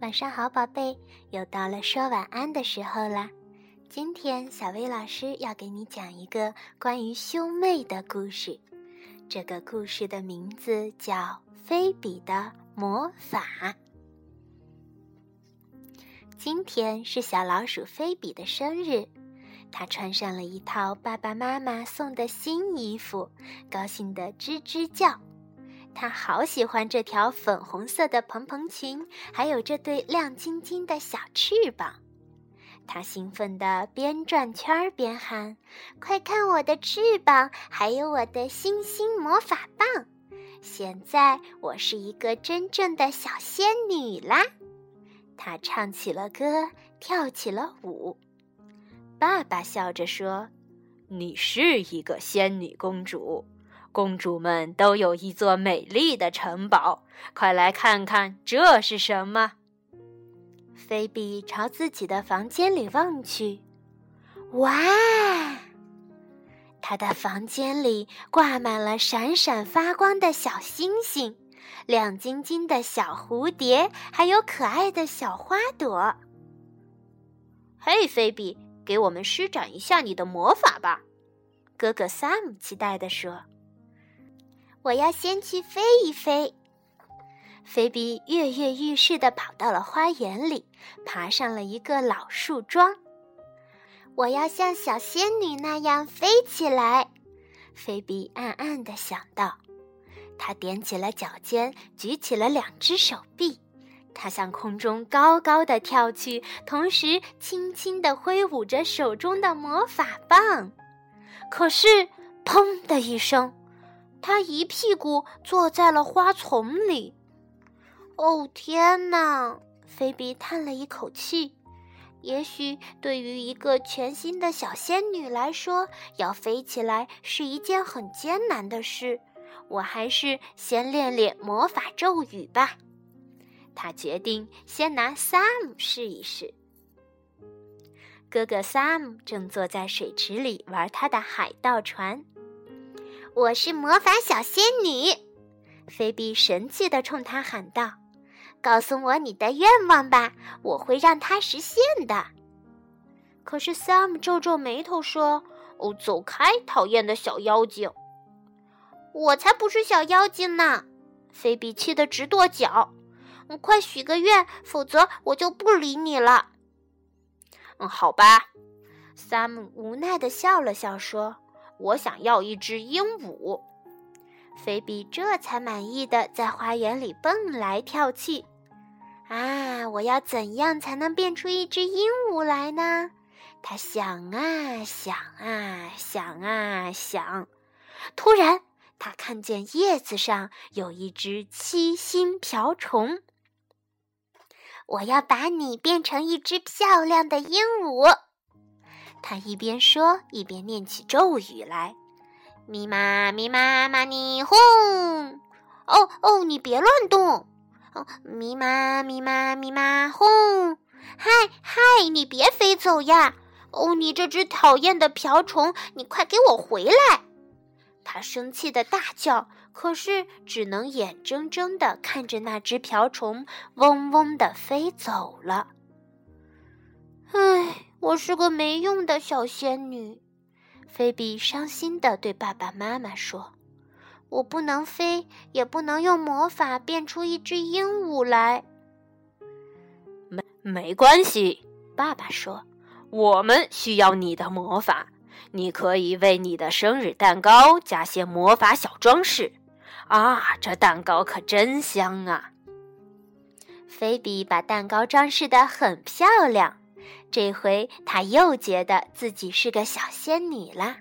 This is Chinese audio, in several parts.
晚上好，宝贝，又到了说晚安的时候啦。今天小薇老师要给你讲一个关于兄妹的故事，这个故事的名字叫《菲比的魔法》。今天是小老鼠菲比的生日，它穿上了一套爸爸妈妈送的新衣服，高兴的吱吱叫。她好喜欢这条粉红色的蓬蓬裙，还有这对亮晶晶的小翅膀。她兴奋地边转圈边喊：“快看我的翅膀，还有我的星星魔法棒！现在我是一个真正的小仙女啦！”她唱起了歌，跳起了舞。爸爸笑着说：“你是一个仙女公主。”公主们都有一座美丽的城堡，快来看看这是什么。菲比朝自己的房间里望去，哇！她的房间里挂满了闪闪发光的小星星、亮晶晶的小蝴蝶，还有可爱的小花朵。嘿，菲比，给我们施展一下你的魔法吧！哥哥 Sam 期待地说。我要先去飞一飞。菲比跃跃欲试地跑到了花园里，爬上了一个老树桩。我要像小仙女那样飞起来。菲比暗暗地想到。他踮起了脚尖，举起了两只手臂，他向空中高高的跳去，同时轻轻地挥舞着手中的魔法棒。可是，砰的一声。他一屁股坐在了花丛里。哦天哪！菲比叹了一口气。也许对于一个全新的小仙女来说，要飞起来是一件很艰难的事。我还是先练练魔法咒语吧。他决定先拿 Sam 试一试。哥哥 Sam 正坐在水池里玩他的海盗船。我是魔法小仙女，菲比神气地冲他喊道：“告诉我你的愿望吧，我会让它实现的。”可是 Sam 皱皱眉头说：“哦，走开，讨厌的小妖精！”我才不是小妖精呢！菲比气得直跺脚。“快许个愿，否则我就不理你了。”“嗯，好吧。”Sam 无奈地笑了笑说。我想要一只鹦鹉，菲比这才满意的在花园里蹦来跳去。啊，我要怎样才能变出一只鹦鹉来呢？他想啊想啊想啊想，突然他看见叶子上有一只七星瓢虫。我要把你变成一只漂亮的鹦鹉。他一边说，一边念起咒语来：“咪妈咪妈妈咪哄，哦哦，你别乱动！哦，咪妈咪妈咪妈哄，嗨嗨，你别飞走呀！哦，你这只讨厌的瓢虫，你快给我回来！”他生气的大叫，可是只能眼睁睁的看着那只瓢虫嗡嗡的飞走了。唉。我是个没用的小仙女，菲比伤心地对爸爸妈妈说：“我不能飞，也不能用魔法变出一只鹦鹉来。”没没关系，爸爸说：“我们需要你的魔法，你可以为你的生日蛋糕加些魔法小装饰。啊，这蛋糕可真香啊！”菲比把蛋糕装饰得很漂亮。这回他又觉得自己是个小仙女了。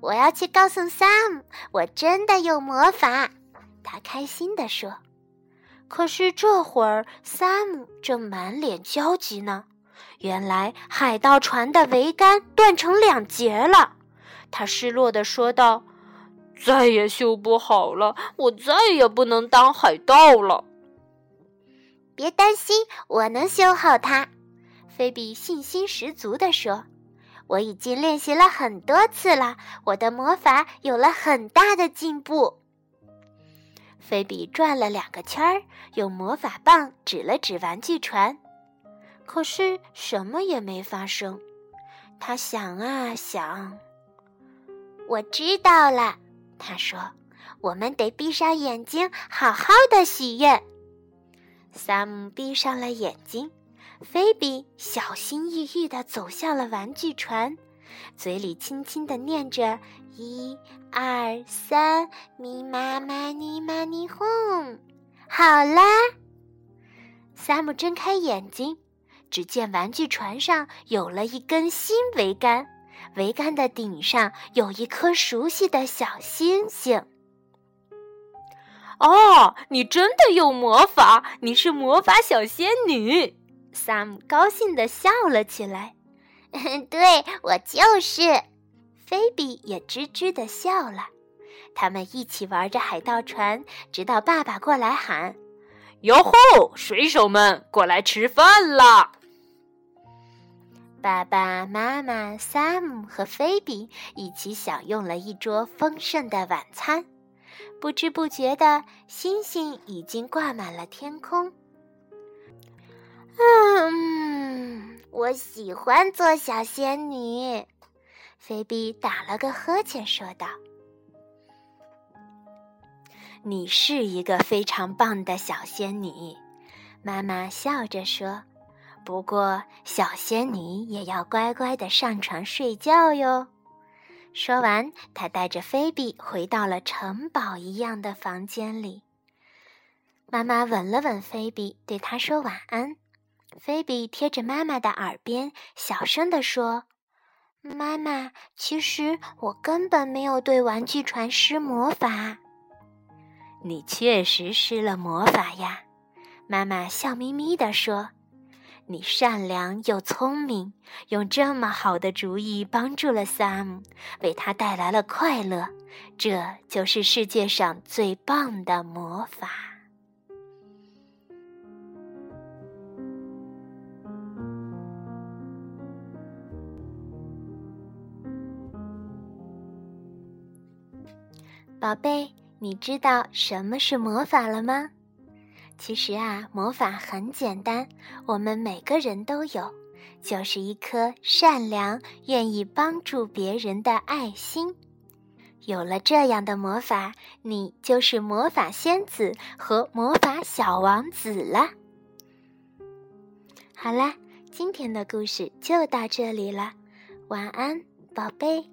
我要去告诉 Sam，我真的有魔法。他开心地说。可是这会儿，Sam 正满脸焦急呢。原来海盗船的桅杆断成两截了。他失落地说道：“再也修不好了，我再也不能当海盗了。”别担心，我能修好它。菲比信心十足地说：“我已经练习了很多次了，我的魔法有了很大的进步。”菲比转了两个圈儿，用魔法棒指了指玩具船，可是什么也没发生。他想啊想，我知道了。他说：“我们得闭上眼睛，好好的许愿。”萨姆闭上了眼睛，菲比小心翼翼地走向了玩具船，嘴里轻轻地念着：“一、二、三，咪妈妈咪妈咪哄。”好啦，萨姆睁开眼睛，只见玩具船上有了一根新桅杆，桅杆的顶上有一颗熟悉的小星星。哦，你真的有魔法！你是魔法小仙女。Sam 高兴地笑了起来。对我就是。菲比也吱吱地笑了。他们一起玩着海盗船，直到爸爸过来喊：“哟吼，水手们，过来吃饭啦！”爸爸妈妈、Sam 和菲比一起享用了一桌丰盛的晚餐。不知不觉的，星星已经挂满了天空。嗯，我喜欢做小仙女。菲比打了个呵欠，说道：“你是一个非常棒的小仙女。”妈妈笑着说：“不过，小仙女也要乖乖的上床睡觉哟。”说完，她带着菲比回到了城堡一样的房间里。妈妈吻了吻菲比，对她说晚安。菲比贴着妈妈的耳边，小声地说：“妈妈，其实我根本没有对玩具船施魔法。”你确实施了魔法呀，妈妈笑眯眯地说。你善良又聪明，用这么好的主意帮助了 Sam，为他带来了快乐，这就是世界上最棒的魔法。宝贝，你知道什么是魔法了吗？其实啊，魔法很简单，我们每个人都有，就是一颗善良、愿意帮助别人的爱心。有了这样的魔法，你就是魔法仙子和魔法小王子了。好啦，今天的故事就到这里了，晚安，宝贝。